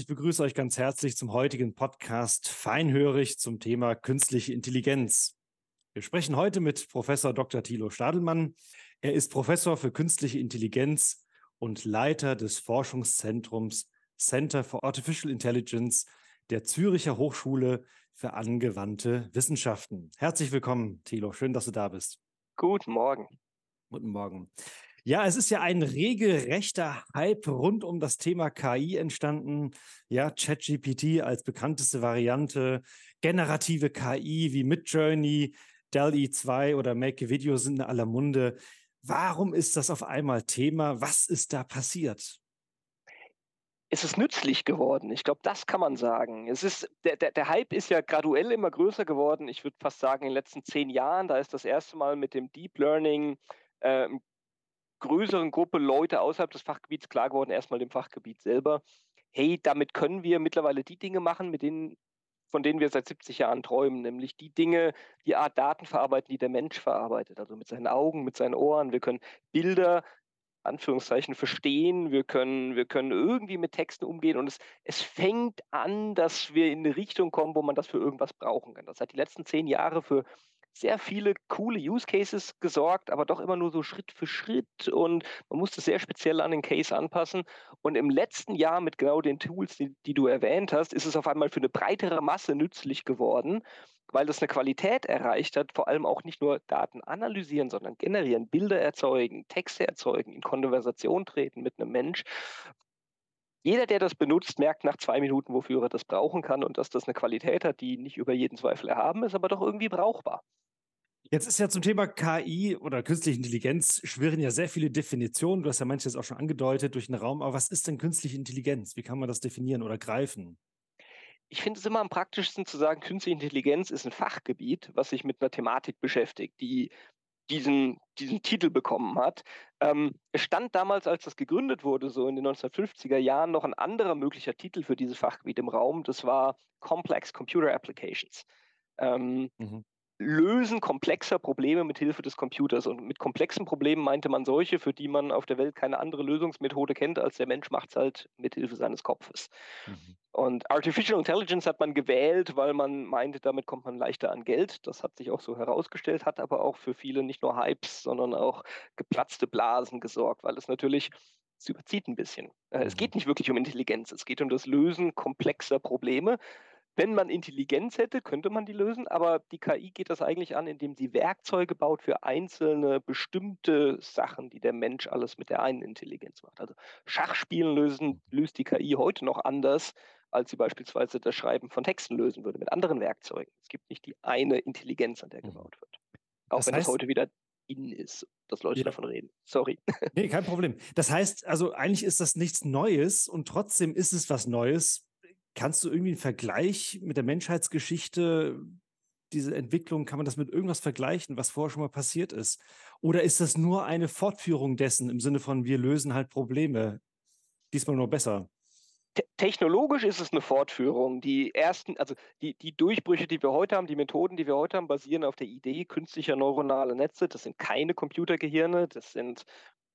Ich begrüße euch ganz herzlich zum heutigen Podcast Feinhörig zum Thema künstliche Intelligenz. Wir sprechen heute mit Professor Dr. Thilo Stadelmann. Er ist Professor für künstliche Intelligenz und Leiter des Forschungszentrums Center for Artificial Intelligence der Züricher Hochschule für angewandte Wissenschaften. Herzlich willkommen, Thilo. Schön, dass du da bist. Guten Morgen. Guten Morgen. Ja, es ist ja ein regelrechter Hype rund um das Thema KI entstanden. Ja, ChatGPT als bekannteste Variante, generative KI wie Midjourney, DALL-E 2 oder Make Video sind in aller Munde. Warum ist das auf einmal Thema? Was ist da passiert? es ist nützlich geworden. Ich glaube, das kann man sagen. Es ist, der, der, der Hype ist ja graduell immer größer geworden. Ich würde fast sagen, in den letzten zehn Jahren, da ist das erste Mal mit dem Deep Learning äh, größeren Gruppe Leute außerhalb des Fachgebiets klar geworden, erstmal dem Fachgebiet selber, hey, damit können wir mittlerweile die Dinge machen, mit denen, von denen wir seit 70 Jahren träumen, nämlich die Dinge, die Art Daten verarbeiten, die der Mensch verarbeitet, also mit seinen Augen, mit seinen Ohren. Wir können Bilder, Anführungszeichen, verstehen, wir können, wir können irgendwie mit Texten umgehen und es, es fängt an, dass wir in eine Richtung kommen, wo man das für irgendwas brauchen kann. Das hat die letzten zehn Jahre für sehr viele coole Use Cases gesorgt, aber doch immer nur so Schritt für Schritt und man musste sehr speziell an den Case anpassen. Und im letzten Jahr mit genau den Tools, die, die du erwähnt hast, ist es auf einmal für eine breitere Masse nützlich geworden, weil das eine Qualität erreicht hat, vor allem auch nicht nur Daten analysieren, sondern generieren, Bilder erzeugen, Texte erzeugen, in Konversation treten mit einem Mensch, jeder, der das benutzt, merkt nach zwei Minuten, wofür er das brauchen kann und dass das eine Qualität hat, die nicht über jeden Zweifel erhaben ist, aber doch irgendwie brauchbar. Jetzt ist ja zum Thema KI oder künstliche Intelligenz schwirren ja sehr viele Definitionen. Du hast ja manches auch schon angedeutet durch den Raum. Aber was ist denn künstliche Intelligenz? Wie kann man das definieren oder greifen? Ich finde es immer am praktischsten zu sagen, künstliche Intelligenz ist ein Fachgebiet, was sich mit einer Thematik beschäftigt, die diesen, diesen Titel bekommen hat. Ähm, es stand damals, als das gegründet wurde, so in den 1950er Jahren, noch ein anderer möglicher Titel für dieses Fachgebiet im Raum. Das war Complex Computer Applications. Ähm, mhm lösen komplexer Probleme mit Hilfe des Computers. Und mit komplexen Problemen meinte man solche, für die man auf der Welt keine andere Lösungsmethode kennt, als der Mensch macht es halt mit Hilfe seines Kopfes. Mhm. Und Artificial Intelligence hat man gewählt, weil man meinte, damit kommt man leichter an Geld. Das hat sich auch so herausgestellt, hat aber auch für viele nicht nur Hypes, sondern auch geplatzte Blasen gesorgt, weil es natürlich es überzieht ein bisschen. Äh, es mhm. geht nicht wirklich um Intelligenz, es geht um das Lösen komplexer Probleme. Wenn man Intelligenz hätte, könnte man die lösen, aber die KI geht das eigentlich an, indem sie Werkzeuge baut für einzelne bestimmte Sachen, die der Mensch alles mit der einen Intelligenz macht. Also Schachspielen lösen, löst die KI heute noch anders, als sie beispielsweise das Schreiben von Texten lösen würde, mit anderen Werkzeugen. Es gibt nicht die eine Intelligenz, an der mhm. gebaut wird. Auch das wenn heißt, es heute wieder in ist, dass Leute ja. davon reden. Sorry. Nee, kein Problem. Das heißt, also eigentlich ist das nichts Neues und trotzdem ist es was Neues, Kannst du irgendwie einen Vergleich mit der Menschheitsgeschichte, diese Entwicklung, kann man das mit irgendwas vergleichen, was vorher schon mal passiert ist? Oder ist das nur eine Fortführung dessen im Sinne von, wir lösen halt Probleme? Diesmal nur besser. Technologisch ist es eine Fortführung. Die ersten, also die, die Durchbrüche, die wir heute haben, die Methoden, die wir heute haben, basieren auf der Idee künstlicher neuronale Netze. Das sind keine Computergehirne, das sind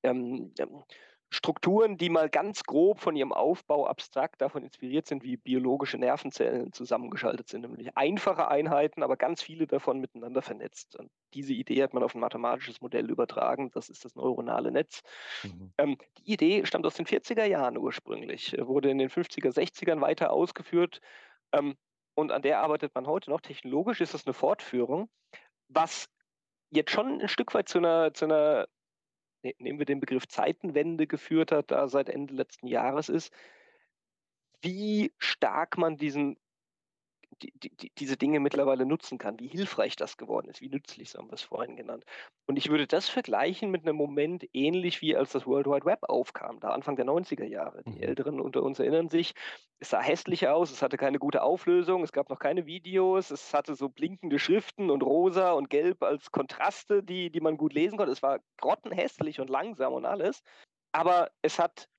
ähm, ähm Strukturen, die mal ganz grob von ihrem Aufbau abstrakt davon inspiriert sind, wie biologische Nervenzellen zusammengeschaltet sind, nämlich einfache Einheiten, aber ganz viele davon miteinander vernetzt. Und diese Idee hat man auf ein mathematisches Modell übertragen, das ist das neuronale Netz. Mhm. Ähm, die Idee stammt aus den 40er Jahren ursprünglich, wurde in den 50er, 60ern weiter ausgeführt ähm, und an der arbeitet man heute noch. Technologisch ist das eine Fortführung, was jetzt schon ein Stück weit zu einer, zu einer Ne, nehmen wir den Begriff Zeitenwende geführt hat, da seit Ende letzten Jahres ist, wie stark man diesen die, die, diese Dinge mittlerweile nutzen kann, wie hilfreich das geworden ist, wie nützlich, so haben wir es vorhin genannt. Und ich würde das vergleichen mit einem Moment ähnlich wie als das World Wide Web aufkam, da Anfang der 90er Jahre. Die mhm. Älteren unter uns erinnern sich, es sah hässlich aus, es hatte keine gute Auflösung, es gab noch keine Videos, es hatte so blinkende Schriften und rosa und gelb als Kontraste, die, die man gut lesen konnte. Es war grottenhässlich und langsam und alles. Aber es hat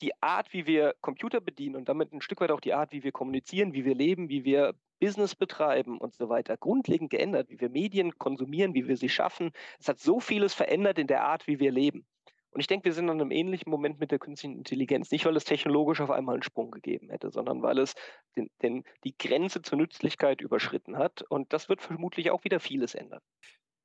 die Art, wie wir Computer bedienen und damit ein Stück weit auch die Art, wie wir kommunizieren, wie wir leben, wie wir Business betreiben und so weiter, grundlegend geändert, wie wir Medien konsumieren, wie wir sie schaffen. Es hat so vieles verändert in der Art, wie wir leben. Und ich denke, wir sind an einem ähnlichen Moment mit der künstlichen Intelligenz. Nicht, weil es technologisch auf einmal einen Sprung gegeben hätte, sondern weil es den, den, die Grenze zur Nützlichkeit überschritten hat. Und das wird vermutlich auch wieder vieles ändern.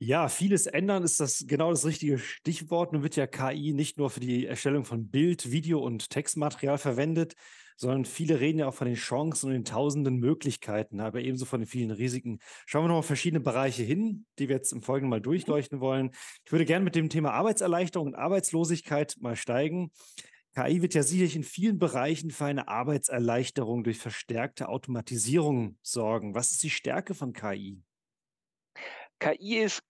Ja, vieles ändern ist das genau das richtige Stichwort. Nun wird ja KI nicht nur für die Erstellung von Bild, Video und Textmaterial verwendet, sondern viele reden ja auch von den Chancen und den tausenden Möglichkeiten, aber ebenso von den vielen Risiken. Schauen wir noch auf verschiedene Bereiche hin, die wir jetzt im Folgenden mal durchleuchten wollen. Ich würde gerne mit dem Thema Arbeitserleichterung und Arbeitslosigkeit mal steigen. KI wird ja sicherlich in vielen Bereichen für eine Arbeitserleichterung durch verstärkte Automatisierung sorgen. Was ist die Stärke von KI? KI ist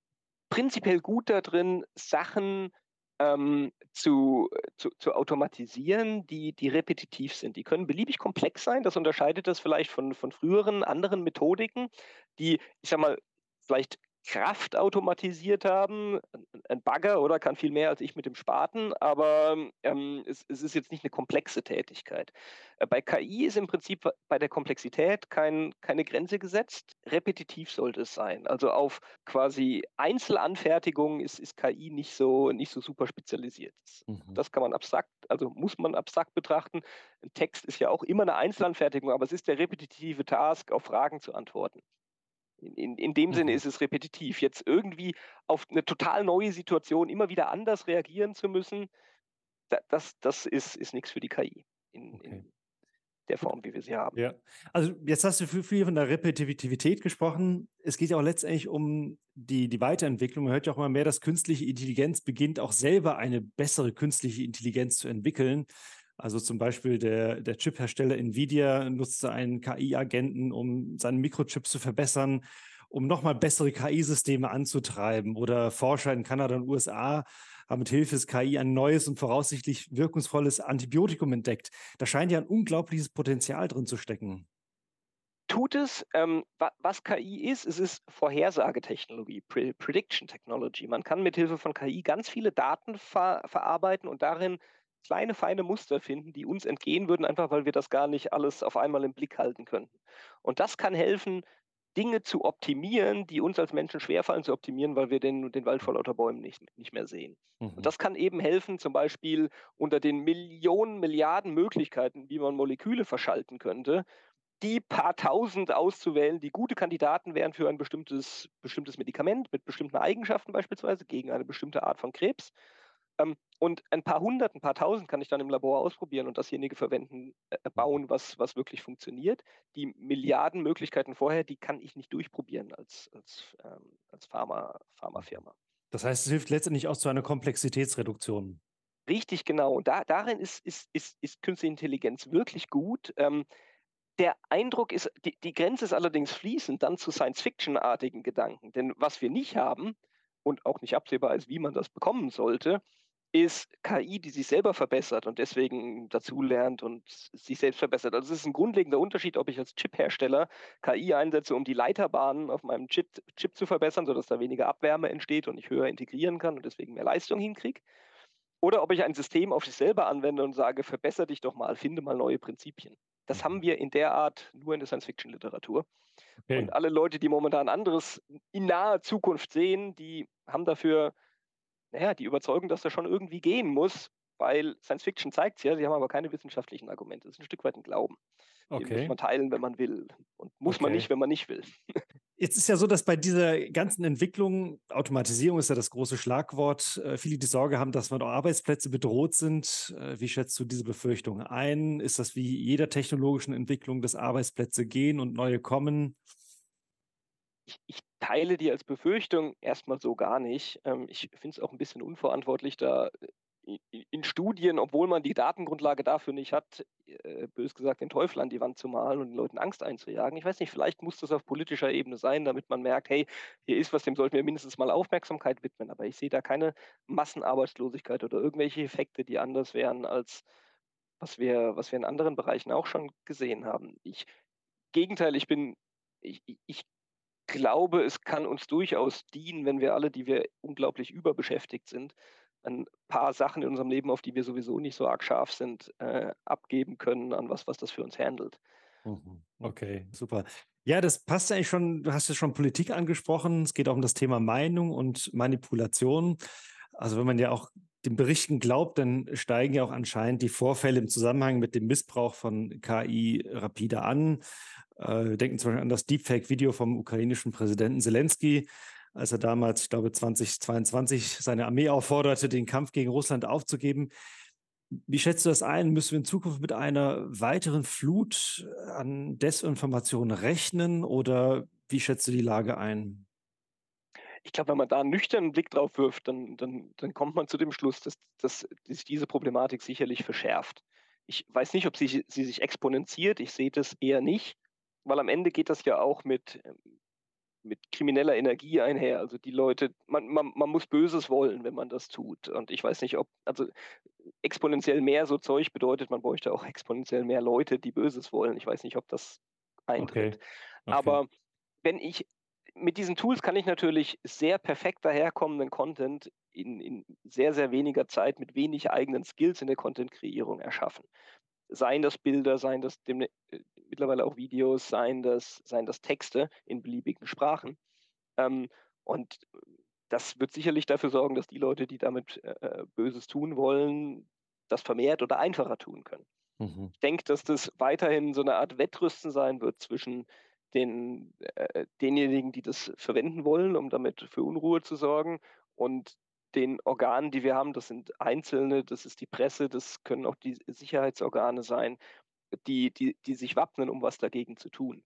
prinzipiell gut darin, Sachen ähm, zu, zu, zu, automatisieren, die, die repetitiv sind. Die können beliebig komplex sein. Das unterscheidet das vielleicht von, von früheren anderen Methodiken, die, ich sag mal, vielleicht Kraft automatisiert haben. Ein Bagger oder kann viel mehr als ich mit dem Spaten, aber ähm, es, es, ist jetzt nicht eine komplexe Tätigkeit. Äh, bei KI ist im Prinzip bei der Komplexität kein, keine Grenze gesetzt. Repetitiv sollte es sein. Also auf quasi Einzelanfertigung ist, ist KI nicht so, nicht so super spezialisiert. Mhm. Das kann man abstrakt, also muss man abstrakt betrachten. Ein Text ist ja auch immer eine Einzelanfertigung, aber es ist der repetitive Task, auf Fragen zu antworten. In, in dem Sinne mhm. ist es repetitiv. Jetzt irgendwie auf eine total neue Situation immer wieder anders reagieren zu müssen, das, das ist, ist nichts für die KI in, okay. in der Form, wie wir sie haben. Ja, also jetzt hast du viel von der Repetitivität gesprochen. Es geht ja auch letztendlich um die, die Weiterentwicklung. Man hört ja auch immer mehr, dass künstliche Intelligenz beginnt, auch selber eine bessere künstliche Intelligenz zu entwickeln. Also zum Beispiel der, der Chip-Hersteller Nvidia nutzte einen KI-Agenten, um seinen Mikrochip zu verbessern, um nochmal bessere KI-Systeme anzutreiben. Oder Forscher in Kanada und USA haben mit Hilfe des KI ein neues und voraussichtlich wirkungsvolles Antibiotikum entdeckt. Da scheint ja ein unglaubliches Potenzial drin zu stecken. Tut es, ähm, was KI ist, es ist Vorhersagetechnologie, Prediction Technology. Man kann mit Hilfe von KI ganz viele Daten ver verarbeiten und darin kleine, feine Muster finden, die uns entgehen würden, einfach weil wir das gar nicht alles auf einmal im Blick halten könnten. Und das kann helfen, Dinge zu optimieren, die uns als Menschen schwerfallen zu optimieren, weil wir den, den Wald vor lauter Bäumen nicht, nicht mehr sehen. Mhm. Und das kann eben helfen, zum Beispiel unter den Millionen, Milliarden Möglichkeiten, wie man Moleküle verschalten könnte, die paar tausend auszuwählen, die gute Kandidaten wären für ein bestimmtes, bestimmtes Medikament mit bestimmten Eigenschaften beispielsweise gegen eine bestimmte Art von Krebs und ein paar hundert, ein paar tausend kann ich dann im Labor ausprobieren und dasjenige verwenden, äh, äh, bauen, was, was wirklich funktioniert. Die Milliarden Möglichkeiten vorher, die kann ich nicht durchprobieren als, als, ähm, als Pharma, Pharmafirma. Das heißt, es hilft letztendlich auch zu einer Komplexitätsreduktion. Richtig, genau. Und da, darin ist, ist, ist, ist künstliche Intelligenz wirklich gut. Ähm, der Eindruck ist, die, die Grenze ist allerdings fließend dann zu Science-Fiction-artigen Gedanken. Denn was wir nicht haben und auch nicht absehbar ist, wie man das bekommen sollte, ist KI, die sich selber verbessert und deswegen dazulernt und sich selbst verbessert. Also es ist ein grundlegender Unterschied, ob ich als Chip-Hersteller KI einsetze, um die Leiterbahnen auf meinem Chip, Chip zu verbessern, sodass da weniger Abwärme entsteht und ich höher integrieren kann und deswegen mehr Leistung hinkriege. Oder ob ich ein System auf sich selber anwende und sage, verbessere dich doch mal, finde mal neue Prinzipien. Das haben mhm. wir in der Art nur in der Science-Fiction-Literatur. Okay. Und alle Leute, die momentan anderes in naher Zukunft sehen, die haben dafür naja, die Überzeugung, dass das schon irgendwie gehen muss, weil Science Fiction zeigt es ja, sie haben aber keine wissenschaftlichen Argumente. Das ist ein Stück weit ein Glauben. Okay. Den muss man teilen, wenn man will. Und muss okay. man nicht, wenn man nicht will. Jetzt ist ja so, dass bei dieser ganzen Entwicklung, Automatisierung ist ja das große Schlagwort, äh, viele die Sorge haben, dass man auch Arbeitsplätze bedroht sind. Äh, wie schätzt du diese Befürchtung ein? Ist das wie jeder technologischen Entwicklung, dass Arbeitsplätze gehen und neue kommen? ich, ich, teile die als Befürchtung erstmal so gar nicht. Ähm, ich finde es auch ein bisschen unverantwortlich, da äh, in Studien, obwohl man die Datengrundlage dafür nicht hat, äh, bös gesagt, den Teufel an die Wand zu malen und den Leuten Angst einzujagen. Ich weiß nicht, vielleicht muss das auf politischer Ebene sein, damit man merkt, hey, hier ist was, dem sollten wir mindestens mal Aufmerksamkeit widmen. Aber ich sehe da keine Massenarbeitslosigkeit oder irgendwelche Effekte, die anders wären als was wir, was wir in anderen Bereichen auch schon gesehen haben. Ich, Gegenteil, ich bin, ich, ich glaube, es kann uns durchaus dienen, wenn wir alle, die wir unglaublich überbeschäftigt sind, ein paar Sachen in unserem Leben, auf die wir sowieso nicht so arg scharf sind, äh, abgeben können an was, was das für uns handelt. Mhm. Okay, super. Ja, das passt eigentlich schon, du hast ja schon Politik angesprochen. Es geht auch um das Thema Meinung und Manipulation. Also wenn man ja auch den Berichten glaubt, dann steigen ja auch anscheinend die Vorfälle im Zusammenhang mit dem Missbrauch von KI rapide an. Äh, wir denken zum Beispiel an das Deepfake-Video vom ukrainischen Präsidenten Zelensky, als er damals, ich glaube 2022, seine Armee aufforderte, den Kampf gegen Russland aufzugeben. Wie schätzt du das ein? Müssen wir in Zukunft mit einer weiteren Flut an Desinformation rechnen oder wie schätzt du die Lage ein? Ich glaube, wenn man da einen nüchternen Blick drauf wirft, dann, dann, dann kommt man zu dem Schluss, dass, dass sich diese Problematik sicherlich verschärft. Ich weiß nicht, ob sie, sie sich exponentiert. Ich sehe das eher nicht, weil am Ende geht das ja auch mit, mit krimineller Energie einher. Also die Leute, man, man, man muss Böses wollen, wenn man das tut. Und ich weiß nicht, ob, also exponentiell mehr so Zeug bedeutet, man bräuchte auch exponentiell mehr Leute, die Böses wollen. Ich weiß nicht, ob das eintritt. Okay. Okay. Aber wenn ich mit diesen Tools kann ich natürlich sehr perfekt daherkommenden Content in, in sehr, sehr weniger Zeit mit wenig eigenen Skills in der Content-Kreierung erschaffen. Seien das Bilder, seien das dem, äh, mittlerweile auch Videos, seien das, seien das Texte in beliebigen Sprachen. Ähm, und das wird sicherlich dafür sorgen, dass die Leute, die damit äh, äh Böses tun wollen, das vermehrt oder einfacher tun können. Mhm. Ich denke, dass das weiterhin so eine Art Wettrüsten sein wird zwischen den, äh, denjenigen, die das verwenden wollen, um damit für Unruhe zu sorgen und den Organen, die wir haben, das sind einzelne, das ist die Presse, das können auch die Sicherheitsorgane sein, die, die, die sich wappnen, um was dagegen zu tun.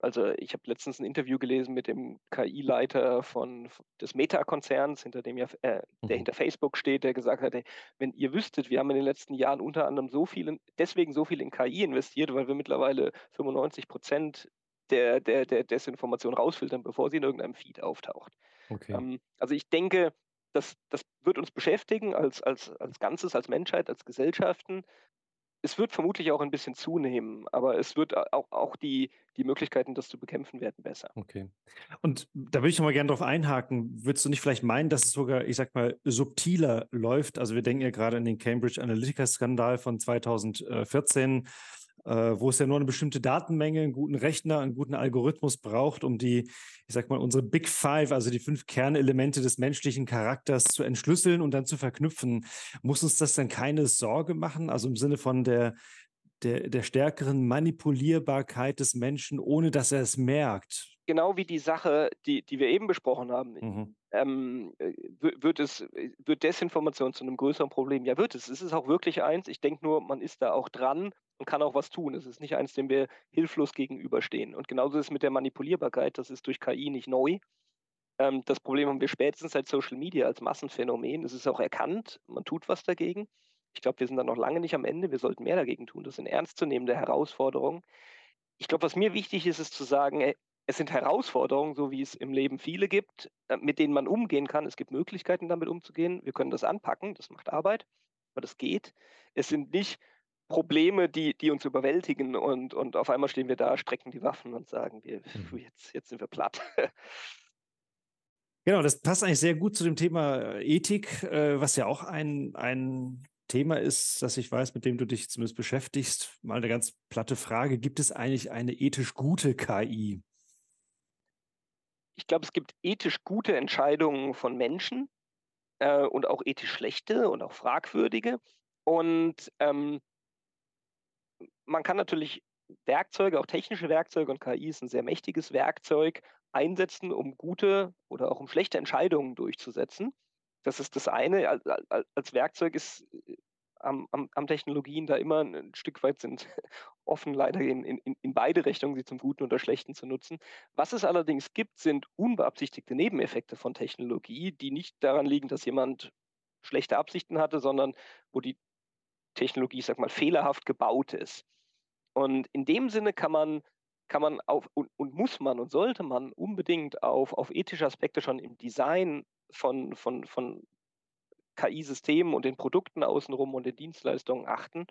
Also ich habe letztens ein Interview gelesen mit dem KI-Leiter von des Meta-Konzerns, hinter dem ja, äh, der mhm. hinter Facebook steht, der gesagt hat, wenn ihr wüsstet, wir haben in den letzten Jahren unter anderem so viel, deswegen so viel in KI investiert, weil wir mittlerweile 95 Prozent der, der, der Desinformation rausfiltern, bevor sie in irgendeinem Feed auftaucht. Okay. Ähm, also ich denke, das, das wird uns beschäftigen als, als, als Ganzes, als Menschheit, als Gesellschaften. Es wird vermutlich auch ein bisschen zunehmen, aber es wird auch, auch die, die Möglichkeiten, das zu bekämpfen, werden besser. Okay. Und da würde ich noch mal gerne drauf einhaken. Würdest du nicht vielleicht meinen, dass es sogar, ich sag mal, subtiler läuft? Also wir denken ja gerade an den Cambridge Analytica-Skandal von 2014 äh, wo es ja nur eine bestimmte Datenmenge, einen guten Rechner, einen guten Algorithmus braucht, um die, ich sag mal, unsere Big Five, also die fünf Kernelemente des menschlichen Charakters zu entschlüsseln und dann zu verknüpfen. Muss uns das dann keine Sorge machen? Also im Sinne von der, der, der stärkeren Manipulierbarkeit des Menschen, ohne dass er es merkt? Genau wie die Sache, die, die wir eben besprochen haben. Mhm. Ähm, äh, wird, es, wird Desinformation zu einem größeren Problem? Ja, wird es. Es ist auch wirklich eins. Ich denke nur, man ist da auch dran und kann auch was tun. Es ist nicht eins, dem wir hilflos gegenüberstehen. Und genauso ist es mit der Manipulierbarkeit. Das ist durch KI nicht neu. Ähm, das Problem haben wir spätestens seit Social Media als Massenphänomen. Es ist auch erkannt. Man tut was dagegen. Ich glaube, wir sind da noch lange nicht am Ende. Wir sollten mehr dagegen tun. Das sind ernstzunehmende Herausforderungen. Ich glaube, was mir wichtig ist, ist zu sagen, ey, es sind Herausforderungen, so wie es im Leben viele gibt, äh, mit denen man umgehen kann. Es gibt Möglichkeiten, damit umzugehen. Wir können das anpacken. Das macht Arbeit, aber das geht. Es sind nicht Probleme, die, die uns überwältigen und, und auf einmal stehen wir da, strecken die Waffen und sagen, wir, mhm. jetzt, jetzt sind wir platt. Genau, das passt eigentlich sehr gut zu dem Thema äh, Ethik, äh, was ja auch ein, ein Thema ist, das ich weiß, mit dem du dich zumindest beschäftigst. Mal eine ganz platte Frage. Gibt es eigentlich eine ethisch gute KI? Ich glaube, es gibt ethisch gute Entscheidungen von Menschen äh, und auch ethisch schlechte und auch fragwürdige. Und ähm, man kann natürlich Werkzeuge, auch technische Werkzeuge und KI ist ein sehr mächtiges Werkzeug, einsetzen, um gute oder auch um schlechte Entscheidungen durchzusetzen. Das ist das eine. Als Werkzeug ist am, am, am Technologien da immer ein Stück weit sind offen, leider in, in, in beide Richtungen, sie zum Guten oder Schlechten zu nutzen. Was es allerdings gibt, sind unbeabsichtigte Nebeneffekte von Technologie, die nicht daran liegen, dass jemand schlechte Absichten hatte, sondern wo die Technologie, ich sag mal, fehlerhaft gebaut ist. Und in dem Sinne kann man, kann man auf und, und muss man und sollte man unbedingt auf, auf ethische Aspekte schon im Design von, von, von KI-Systemen und den Produkten außenrum und den Dienstleistungen achten.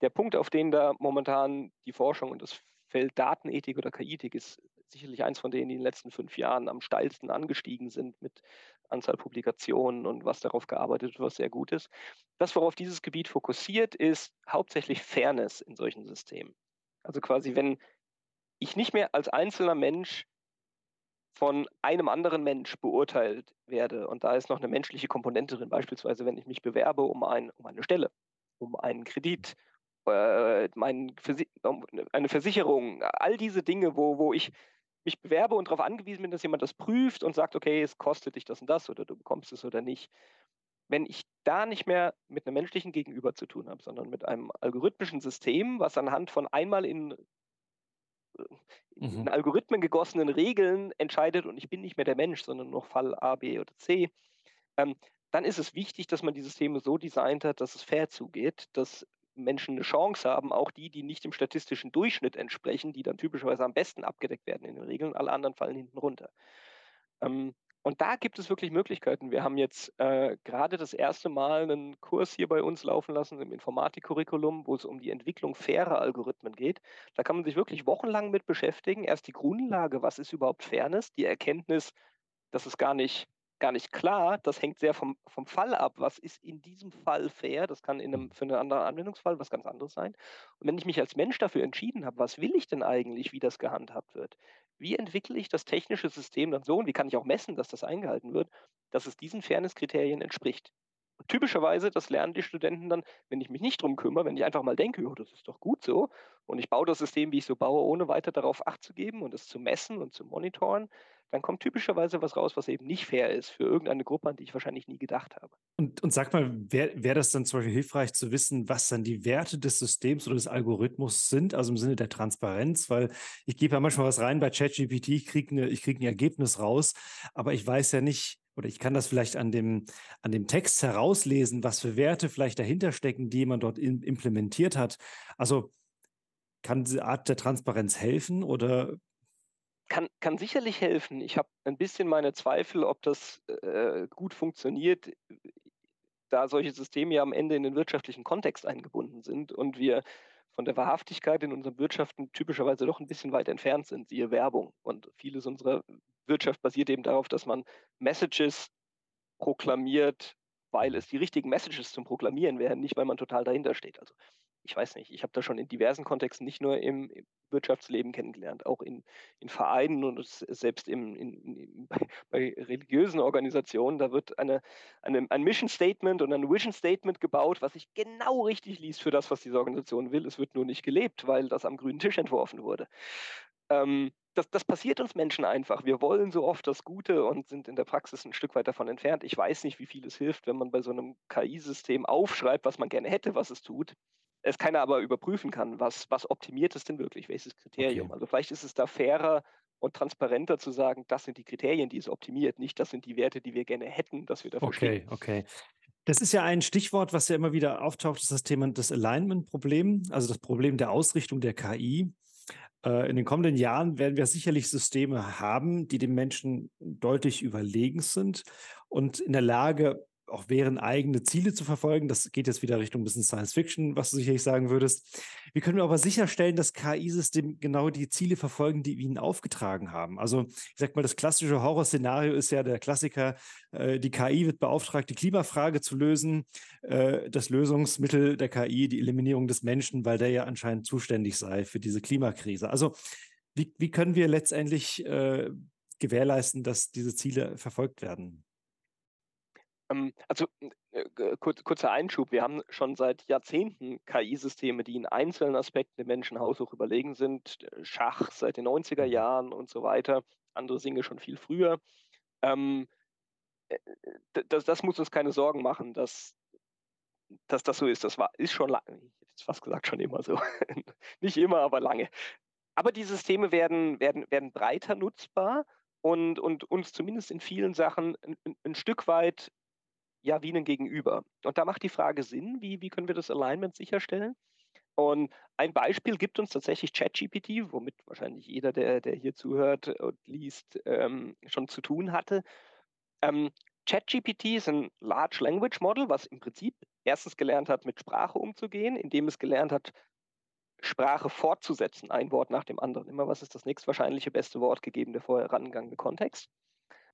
Der Punkt, auf den da momentan die Forschung und das Feld Datenethik oder KI-Ethik ist sicherlich eins von denen, die in den letzten fünf Jahren am steilsten angestiegen sind mit Anzahl Publikationen und was darauf gearbeitet wird, was sehr gut ist. Das, worauf dieses Gebiet fokussiert, ist hauptsächlich Fairness in solchen Systemen. Also quasi, wenn ich nicht mehr als einzelner Mensch von einem anderen Mensch beurteilt werde und da ist noch eine menschliche Komponente drin, beispielsweise wenn ich mich bewerbe um, ein, um eine Stelle, um einen Kredit, äh, mein, um eine Versicherung, all diese Dinge, wo, wo ich mich bewerbe und darauf angewiesen bin, dass jemand das prüft und sagt, okay, es kostet dich das und das oder du bekommst es oder nicht. Wenn ich da nicht mehr mit einem menschlichen Gegenüber zu tun habe, sondern mit einem algorithmischen System, was anhand von einmal in in mhm. Algorithmen gegossenen Regeln entscheidet und ich bin nicht mehr der Mensch, sondern nur Fall A, B oder C, ähm, dann ist es wichtig, dass man die Systeme so designt hat, dass es fair zugeht, dass Menschen eine Chance haben, auch die, die nicht dem statistischen Durchschnitt entsprechen, die dann typischerweise am besten abgedeckt werden in den Regeln, alle anderen fallen hinten runter. Ähm, und da gibt es wirklich Möglichkeiten. Wir haben jetzt äh, gerade das erste Mal einen Kurs hier bei uns laufen lassen im Informatikcurriculum, wo es um die Entwicklung fairer Algorithmen geht. Da kann man sich wirklich wochenlang mit beschäftigen. Erst die Grundlage, was ist überhaupt Fairness, die Erkenntnis, dass es gar nicht gar nicht klar. Das hängt sehr vom, vom Fall ab. Was ist in diesem Fall fair? Das kann in einem, für einen anderen Anwendungsfall was ganz anderes sein. Und wenn ich mich als Mensch dafür entschieden habe, was will ich denn eigentlich, wie das gehandhabt wird? Wie entwickle ich das technische System dann so und wie kann ich auch messen, dass das eingehalten wird, dass es diesen Fairness-Kriterien entspricht? Und typischerweise, das lernen die Studenten dann, wenn ich mich nicht drum kümmere, wenn ich einfach mal denke, oh, das ist doch gut so, und ich baue das System, wie ich so baue, ohne weiter darauf Acht zu geben und es zu messen und zu monitoren, dann kommt typischerweise was raus, was eben nicht fair ist für irgendeine Gruppe, an die ich wahrscheinlich nie gedacht habe. Und, und sag mal, wäre wär das dann zum Beispiel hilfreich zu wissen, was dann die Werte des Systems oder des Algorithmus sind, also im Sinne der Transparenz? Weil ich gebe ja manchmal was rein bei ChatGPT, ich kriege ne, krieg ein Ergebnis raus, aber ich weiß ja nicht, oder ich kann das vielleicht an dem, an dem Text herauslesen, was für Werte vielleicht dahinter stecken, die jemand dort in, implementiert hat. Also kann diese Art der Transparenz helfen oder kann, kann sicherlich helfen. Ich habe ein bisschen meine Zweifel, ob das äh, gut funktioniert, da solche Systeme ja am Ende in den wirtschaftlichen Kontext eingebunden sind und wir von der Wahrhaftigkeit in unseren Wirtschaften typischerweise doch ein bisschen weit entfernt sind, siehe Werbung. Und vieles unserer Wirtschaft basiert eben darauf, dass man Messages proklamiert, weil es die richtigen Messages zum Proklamieren wären, nicht weil man total dahinter steht. Also ich weiß nicht, ich habe da schon in diversen Kontexten nicht nur im, im Wirtschaftsleben kennengelernt, auch in, in Vereinen und selbst im, in, in, bei, bei, religiösen Organisationen. Da wird eine, eine, ein Mission Statement und ein Vision Statement gebaut, was sich genau richtig liest für das, was diese Organisation will. Es wird nur nicht gelebt, weil das am grünen Tisch entworfen wurde. Ähm, das, das, passiert uns Menschen einfach. Wir wollen so oft das Gute und sind in der Praxis ein Stück weit davon entfernt. Ich weiß nicht, wie viel es hilft, wenn man bei so einem KI-System aufschreibt, was man gerne hätte, was es tut es keiner aber überprüfen kann, was, was optimiert es denn wirklich, welches Kriterium. Okay. Also vielleicht ist es da fairer und transparenter zu sagen, das sind die Kriterien, die es optimiert, nicht das sind die Werte, die wir gerne hätten, dass wir dafür okay, stehen. Okay, okay. Das ist ja ein Stichwort, was ja immer wieder auftaucht, ist das Thema des Alignment-Problem, also das Problem der Ausrichtung der KI. Äh, in den kommenden Jahren werden wir sicherlich Systeme haben, die dem Menschen deutlich überlegen sind und in der Lage, auch wären, eigene Ziele zu verfolgen. Das geht jetzt wieder Richtung ein bisschen Science Fiction, was du sicherlich sagen würdest. Wie können wir aber sicherstellen, dass KI-Systeme genau die Ziele verfolgen, die wir ihnen aufgetragen haben? Also, ich sag mal, das klassische Horrorszenario ist ja der Klassiker, äh, die KI wird beauftragt, die Klimafrage zu lösen. Äh, das Lösungsmittel der KI, die Eliminierung des Menschen, weil der ja anscheinend zuständig sei für diese Klimakrise. Also, wie, wie können wir letztendlich äh, gewährleisten, dass diese Ziele verfolgt werden? Ähm, also äh, kurz, kurzer Einschub, wir haben schon seit Jahrzehnten KI-Systeme, die in einzelnen Aspekten dem Menschen haushoch überlegen sind. Schach seit den 90er mhm. Jahren und so weiter, andere Dinge schon viel früher. Ähm, äh, das, das, muss uns keine Sorgen machen, dass, dass das so ist. Das war, ist schon lange, ich hätte fast gesagt, schon immer so. Nicht immer, aber lange. Aber die Systeme werden, werden, werden breiter nutzbar und, und uns zumindest in vielen Sachen ein, ein Stück weit ja, wie ein Gegenüber. Und da macht die Frage Sinn, wie, wie können wir das Alignment sicherstellen? Und ein Beispiel gibt uns tatsächlich ChatGPT, womit wahrscheinlich jeder, der, der hier zuhört und liest, ähm, schon zu tun hatte. Ähm, ChatGPT ist ein Large Language Model, was im Prinzip erstens gelernt hat, mit Sprache umzugehen, indem es gelernt hat, Sprache fortzusetzen, ein Wort nach dem anderen. Immer was ist das nächstwahrscheinliche beste Wort gegeben der vorher herangegangene Kontext.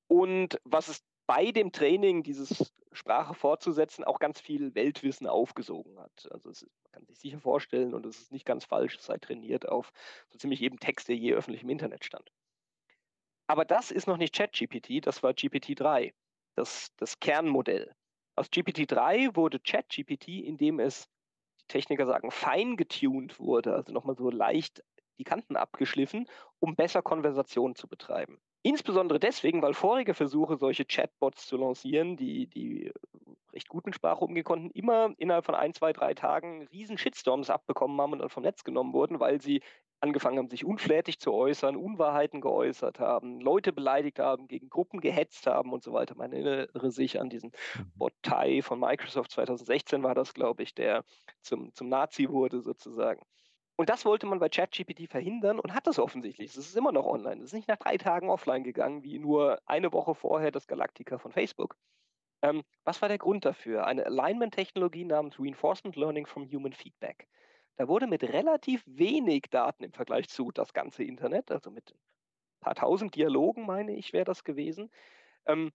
Und was es bei dem Training dieses Sprache fortzusetzen auch ganz viel Weltwissen aufgesogen hat. Also es, man kann sich sicher vorstellen und es ist nicht ganz falsch, es sei trainiert auf so ziemlich jedem Text, der je öffentlich im Internet stand. Aber das ist noch nicht ChatGPT, das war GPT-3, das, das Kernmodell. Aus GPT-3 wurde ChatGPT, indem es, die Techniker sagen, fein getuned wurde, also nochmal so leicht die Kanten abgeschliffen, um besser Konversation zu betreiben. Insbesondere deswegen, weil vorige Versuche, solche Chatbots zu lancieren, die, die recht gut mit Sprache umgehen konnten, immer innerhalb von ein, zwei, drei Tagen riesen Shitstorms abbekommen haben und dann vom Netz genommen wurden, weil sie angefangen haben, sich unflätig zu äußern, Unwahrheiten geäußert haben, Leute beleidigt haben, gegen Gruppen gehetzt haben und so weiter. Man erinnere sich an diesen mhm. Bot Tai von Microsoft 2016 war das, glaube ich, der zum, zum Nazi wurde sozusagen. Und das wollte man bei ChatGPT verhindern und hat das offensichtlich. Es ist immer noch online. Es ist nicht nach drei Tagen offline gegangen, wie nur eine Woche vorher das Galactica von Facebook. Ähm, was war der Grund dafür? Eine Alignment-Technologie namens Reinforcement Learning from Human Feedback. Da wurde mit relativ wenig Daten im Vergleich zu das ganze Internet, also mit ein paar tausend Dialogen, meine ich, wäre das gewesen, ähm,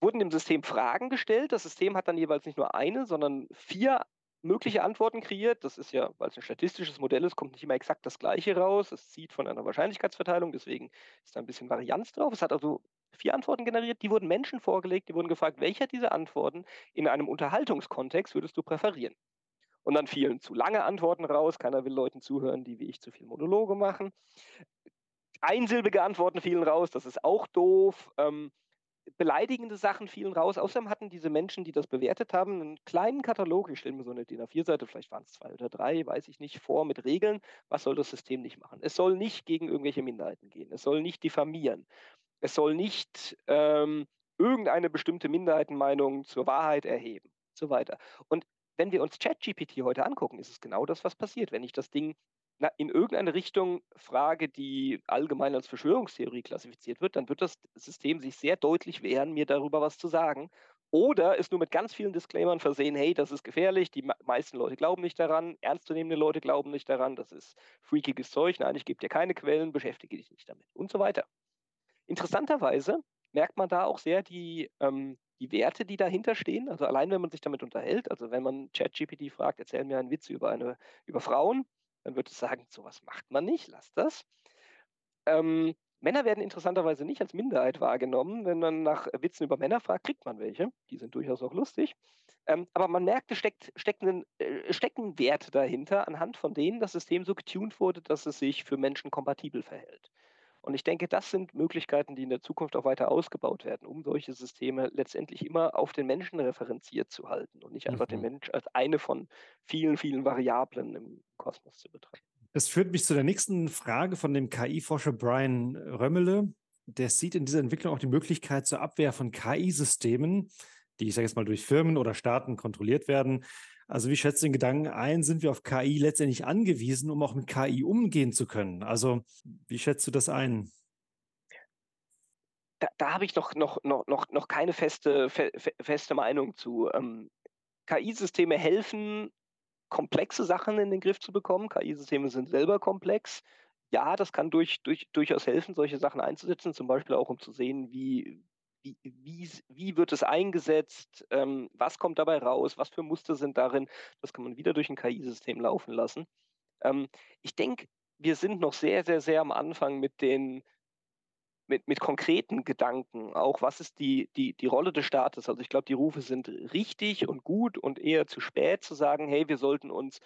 wurden dem System Fragen gestellt. Das System hat dann jeweils nicht nur eine, sondern vier mögliche Antworten kreiert. Das ist ja, weil es ein statistisches Modell ist, kommt nicht immer exakt das Gleiche raus. Es zieht von einer Wahrscheinlichkeitsverteilung, deswegen ist da ein bisschen Varianz drauf. Es hat also vier Antworten generiert, die wurden Menschen vorgelegt, die wurden gefragt, welcher dieser Antworten in einem Unterhaltungskontext würdest du präferieren? Und dann fielen zu lange Antworten raus. Keiner will Leuten zuhören, die wie ich zu viel Monologe machen. Einsilbige Antworten fielen raus, das ist auch doof. Ähm, beleidigende Sachen fielen raus. Außerdem hatten diese Menschen, die das bewertet haben, einen kleinen Katalog, ich stelle mir so eine DIN A4-Seite, vielleicht waren es zwei oder drei, weiß ich nicht, vor mit Regeln. Was soll das System nicht machen? Es soll nicht gegen irgendwelche Minderheiten gehen. Es soll nicht diffamieren. Es soll nicht ähm, irgendeine bestimmte Minderheitenmeinung zur Wahrheit erheben. So weiter. Und wenn wir uns ChatGPT heute angucken, ist es genau das, was passiert. Wenn ich das Ding in irgendeine Richtung frage, die allgemein als Verschwörungstheorie klassifiziert wird, dann wird das System sich sehr deutlich wehren, mir darüber was zu sagen. Oder ist nur mit ganz vielen Disclaimern versehen, hey, das ist gefährlich, die meisten Leute glauben nicht daran, ernstzunehmende Leute glauben nicht daran, das ist freakiges Zeug, nein, ich gebe dir keine Quellen, beschäftige dich nicht damit und so weiter. Interessanterweise merkt man da auch sehr die, ähm, die Werte, die dahinter stehen. Also allein, wenn man sich damit unterhält, also wenn man ChatGPT fragt, erzähl mir einen Witz über, eine, über Frauen, dann wird es sagen, sowas macht man nicht, lass das. Ähm, Männer werden interessanterweise nicht als Minderheit wahrgenommen. Wenn man nach Witzen über Männer fragt, kriegt man welche. Die sind durchaus auch lustig. Ähm, aber man merkt, es steckt, steckt, einen, äh, steckt ein Wert dahinter, anhand von denen das System so getuned wurde, dass es sich für Menschen kompatibel verhält. Und ich denke, das sind Möglichkeiten, die in der Zukunft auch weiter ausgebaut werden, um solche Systeme letztendlich immer auf den Menschen referenziert zu halten und nicht einfach mhm. den Mensch als eine von vielen, vielen Variablen im Kosmos zu betrachten. Das führt mich zu der nächsten Frage von dem KI-Forscher Brian Römmele. Der sieht in dieser Entwicklung auch die Möglichkeit zur Abwehr von KI-Systemen, die, ich sage jetzt mal, durch Firmen oder Staaten kontrolliert werden, also wie schätzt du den Gedanken ein, sind wir auf KI letztendlich angewiesen, um auch mit KI umgehen zu können? Also wie schätzt du das ein? Da, da habe ich noch, noch, noch, noch, noch keine feste, fe, feste Meinung zu. Ähm, KI-Systeme helfen, komplexe Sachen in den Griff zu bekommen. KI-Systeme sind selber komplex. Ja, das kann durch, durch, durchaus helfen, solche Sachen einzusetzen, zum Beispiel auch um zu sehen, wie, wie, wie, wird es eingesetzt, ähm, was kommt dabei raus, was für Muster sind darin. Das kann man wieder durch ein KI-System laufen lassen. Ähm, ich denke, wir sind noch sehr, sehr, sehr am Anfang mit den mit, mit konkreten Gedanken, auch was ist die, die, die Rolle des Staates. Also ich glaube, die Rufe sind richtig und gut und eher zu spät zu sagen, hey, wir sollten uns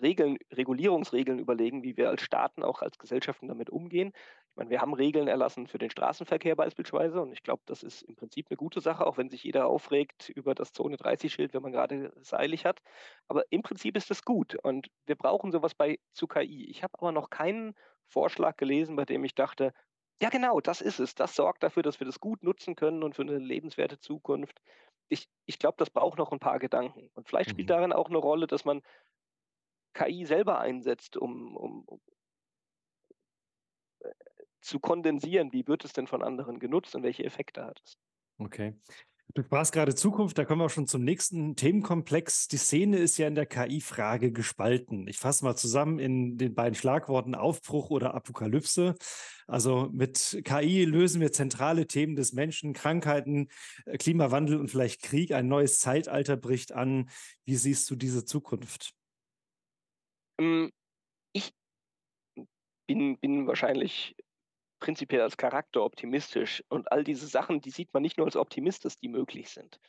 Regeln, Regulierungsregeln überlegen, wie wir als Staaten, auch als Gesellschaften damit umgehen. Ich meine, wir haben Regeln erlassen für den Straßenverkehr beispielsweise und ich glaube, das ist im Prinzip eine gute Sache, auch wenn sich jeder aufregt über das Zone 30-Schild, wenn man gerade es eilig hat. Aber im Prinzip ist das gut und wir brauchen sowas bei zu KI. Ich habe aber noch keinen Vorschlag gelesen, bei dem ich dachte, ja genau, das ist es. Das sorgt dafür, dass wir das gut nutzen können und für eine lebenswerte Zukunft. Ich, ich glaube, das braucht noch ein paar Gedanken. Und vielleicht spielt mhm. darin auch eine Rolle, dass man KI selber einsetzt, um, um, um zu kondensieren, wie wird es denn von anderen genutzt und welche Effekte hat es. Okay. Du sprachst gerade Zukunft, da kommen wir auch schon zum nächsten Themenkomplex. Die Szene ist ja in der KI-Frage gespalten. Ich fasse mal zusammen in den beiden Schlagworten Aufbruch oder Apokalypse. Also mit KI lösen wir zentrale Themen des Menschen, Krankheiten, äh, Klimawandel und vielleicht Krieg. Ein neues Zeitalter bricht an. Wie siehst du diese Zukunft? Ähm, ich bin, bin wahrscheinlich prinzipiell als Charakter optimistisch. Und all diese Sachen, die sieht man nicht nur als Optimist, dass die möglich sind.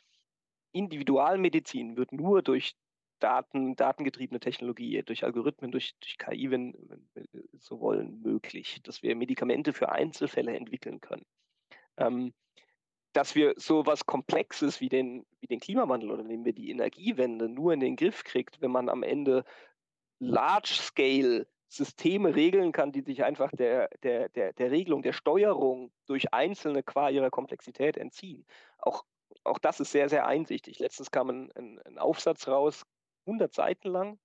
Individualmedizin wird nur durch Daten, datengetriebene Technologie, durch Algorithmen, durch, durch KI, wenn, wenn wir so wollen, möglich, dass wir Medikamente für Einzelfälle entwickeln können. Ähm, dass wir so was Komplexes wie den, wie den Klimawandel oder nehmen wir die Energiewende nur in den Griff kriegt, wenn man am Ende Large-Scale Systeme regeln kann, die sich einfach der, der, der, der Regelung, der Steuerung durch Einzelne qua ihrer Komplexität entziehen. Auch, auch das ist sehr, sehr einsichtig. Letztens kam ein, ein, ein Aufsatz raus, 100 Seiten lang,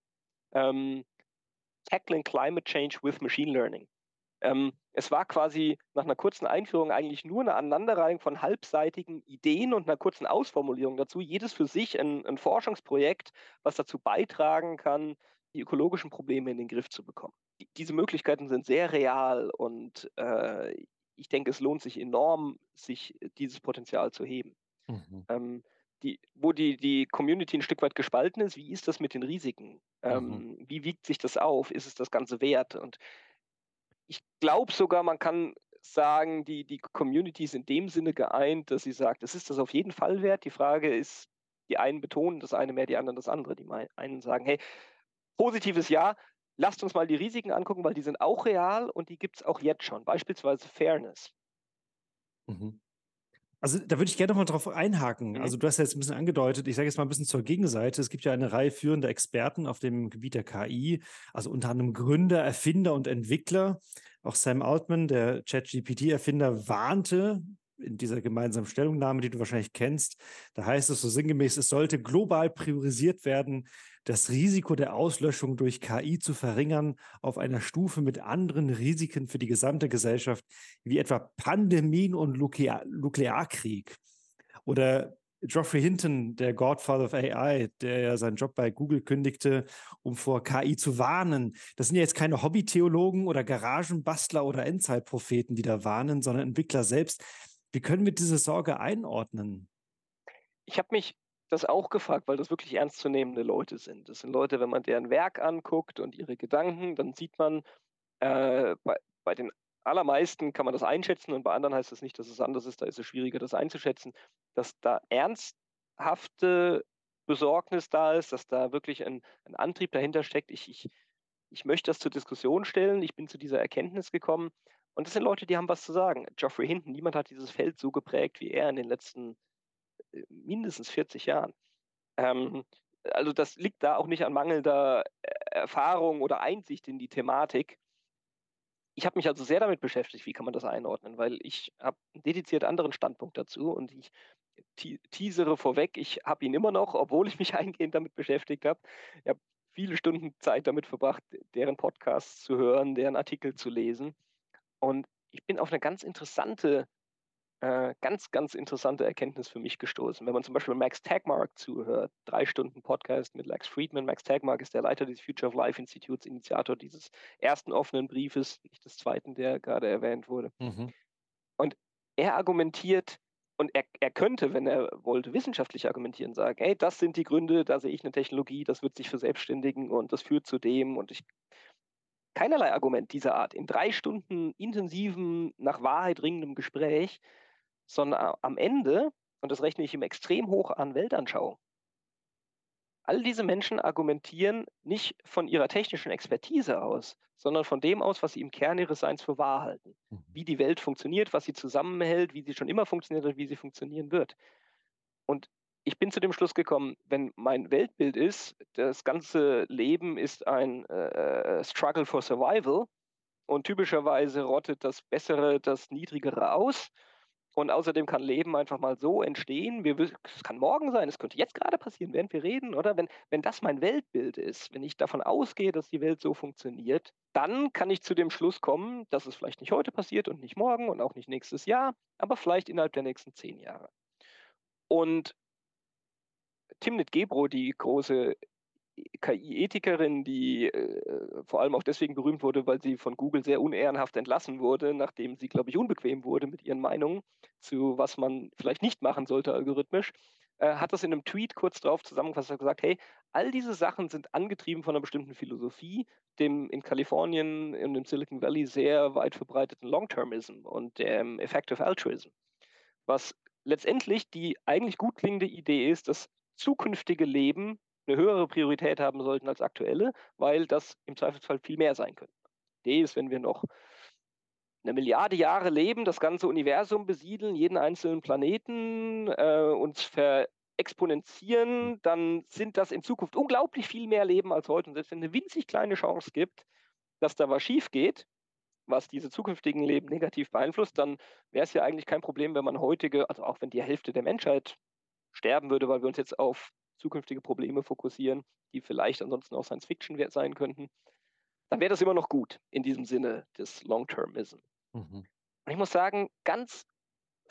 ähm, Tackling Climate Change with Machine Learning. Ähm, es war quasi nach einer kurzen Einführung eigentlich nur eine Aneinanderreihung von halbseitigen Ideen und einer kurzen Ausformulierung dazu, jedes für sich ein, ein Forschungsprojekt, was dazu beitragen kann, die ökologischen Probleme in den Griff zu bekommen. Die, diese Möglichkeiten sind sehr real und äh, ich denke, es lohnt sich enorm, sich dieses Potenzial zu heben. Mhm. Ähm, die, wo die, die Community ein Stück weit gespalten ist, wie ist das mit den Risiken? Ähm, mhm. Wie wiegt sich das auf? Ist es das Ganze wert? Und ich glaube sogar, man kann sagen, die, die Community ist in dem Sinne geeint, dass sie sagt, es ist das auf jeden Fall wert. Die Frage ist, die einen betonen das eine mehr, die anderen das andere. Die einen sagen, hey, positives Ja, lasst uns mal die Risiken angucken, weil die sind auch real und die gibt es auch jetzt schon. Beispielsweise Fairness. Mhm. Also da würde ich gerne noch mal drauf einhaken. Mhm. Also du hast ja jetzt ein bisschen angedeutet, ich sage jetzt mal ein bisschen zur Gegenseite. Es gibt ja eine Reihe führender Experten auf dem Gebiet der KI, also unter anderem Gründer, Erfinder und Entwickler. Auch Sam Altman, der ChatGPT-Erfinder, warnte in dieser gemeinsamen Stellungnahme, die du wahrscheinlich kennst. Da heißt es so sinngemäß, es sollte global priorisiert werden, das Risiko der Auslöschung durch KI zu verringern auf einer Stufe mit anderen Risiken für die gesamte Gesellschaft, wie etwa Pandemien und Nuklear Nuklearkrieg. Oder Geoffrey Hinton, der Godfather of AI, der ja seinen Job bei Google kündigte, um vor KI zu warnen. Das sind ja jetzt keine Hobbytheologen oder Garagenbastler oder Endzeitpropheten, die da warnen, sondern Entwickler selbst. Wie können wir diese Sorge einordnen? Ich habe mich das auch gefragt, weil das wirklich ernstzunehmende Leute sind. Das sind Leute, wenn man deren Werk anguckt und ihre Gedanken, dann sieht man, äh, bei, bei den allermeisten kann man das einschätzen und bei anderen heißt das nicht, dass es anders ist, da ist es schwieriger, das einzuschätzen, dass da ernsthafte Besorgnis da ist, dass da wirklich ein, ein Antrieb dahinter steckt. Ich, ich, ich möchte das zur Diskussion stellen, ich bin zu dieser Erkenntnis gekommen und das sind Leute, die haben was zu sagen. Geoffrey Hinton, niemand hat dieses Feld so geprägt wie er in den letzten äh, mindestens 40 Jahren. Ähm, also das liegt da auch nicht an mangelnder äh, Erfahrung oder Einsicht in die Thematik. Ich habe mich also sehr damit beschäftigt, wie kann man das einordnen, weil ich habe einen dediziert anderen Standpunkt dazu und ich teasere vorweg, ich habe ihn immer noch, obwohl ich mich eingehend damit beschäftigt habe. Ich habe viele Stunden Zeit damit verbracht, deren Podcasts zu hören, deren Artikel zu lesen. Und ich bin auf eine ganz interessante äh, ganz, ganz interessante Erkenntnis für mich gestoßen. Wenn man zum Beispiel Max Tagmark zuhört, drei Stunden Podcast mit Lex Friedman. Max Tagmark ist der Leiter des Future of Life Institutes, Initiator dieses ersten offenen Briefes, nicht des zweiten, der gerade erwähnt wurde. Mhm. Und er argumentiert, und er, er könnte, wenn er wollte, wissenschaftlich argumentieren, sagen, hey, das sind die Gründe, da sehe ich eine Technologie, das wird sich verselbstständigen und das führt zu dem und ich keinerlei Argument dieser Art. In drei Stunden intensiven, nach Wahrheit ringendem Gespräch sondern am Ende, und das rechne ich ihm extrem hoch an, Weltanschauung. All diese Menschen argumentieren nicht von ihrer technischen Expertise aus, sondern von dem aus, was sie im Kern ihres Seins für wahr halten. Mhm. Wie die Welt funktioniert, was sie zusammenhält, wie sie schon immer funktioniert und wie sie funktionieren wird. Und ich bin zu dem Schluss gekommen, wenn mein Weltbild ist, das ganze Leben ist ein äh, äh Struggle for Survival und typischerweise rottet das Bessere das Niedrigere aus und außerdem kann Leben einfach mal so entstehen. es kann morgen sein, es könnte jetzt gerade passieren, während wir reden, oder? Wenn, wenn das mein Weltbild ist, wenn ich davon ausgehe, dass die Welt so funktioniert, dann kann ich zu dem Schluss kommen, dass es vielleicht nicht heute passiert und nicht morgen und auch nicht nächstes Jahr, aber vielleicht innerhalb der nächsten zehn Jahre. Und Timnit Gebro, die große KI-Ethikerin, die äh, vor allem auch deswegen berühmt wurde, weil sie von Google sehr unehrenhaft entlassen wurde, nachdem sie, glaube ich, unbequem wurde mit ihren Meinungen zu, was man vielleicht nicht machen sollte algorithmisch. äh, hat das in einem Tweet kurz drauf zusammengefasst und gesagt, hey, all diese Sachen sind angetrieben von einer bestimmten Philosophie, dem in Kalifornien und im Silicon Valley sehr weit verbreiteten Long-Termism und dem Effective Altruism. Was letztendlich die eigentlich gut klingende Idee ist, dass zukünftige Leben eine höhere Priorität haben sollten als aktuelle, weil das im Zweifelsfall viel mehr sein könnte. Die Idee ist, wenn wir noch eine Milliarde Jahre leben, das ganze Universum besiedeln, jeden einzelnen Planeten, äh, uns verexponentieren, dann sind das in Zukunft unglaublich viel mehr Leben als heute. Und selbst wenn eine winzig kleine Chance gibt, dass da was schief geht, was diese zukünftigen Leben negativ beeinflusst, dann wäre es ja eigentlich kein Problem, wenn man heutige, also auch wenn die Hälfte der Menschheit sterben würde, weil wir uns jetzt auf zukünftige Probleme fokussieren, die vielleicht ansonsten auch Science Fiction sein könnten, dann wäre das immer noch gut in diesem Sinne des Long-Termism. Mhm. Und ich muss sagen, ganz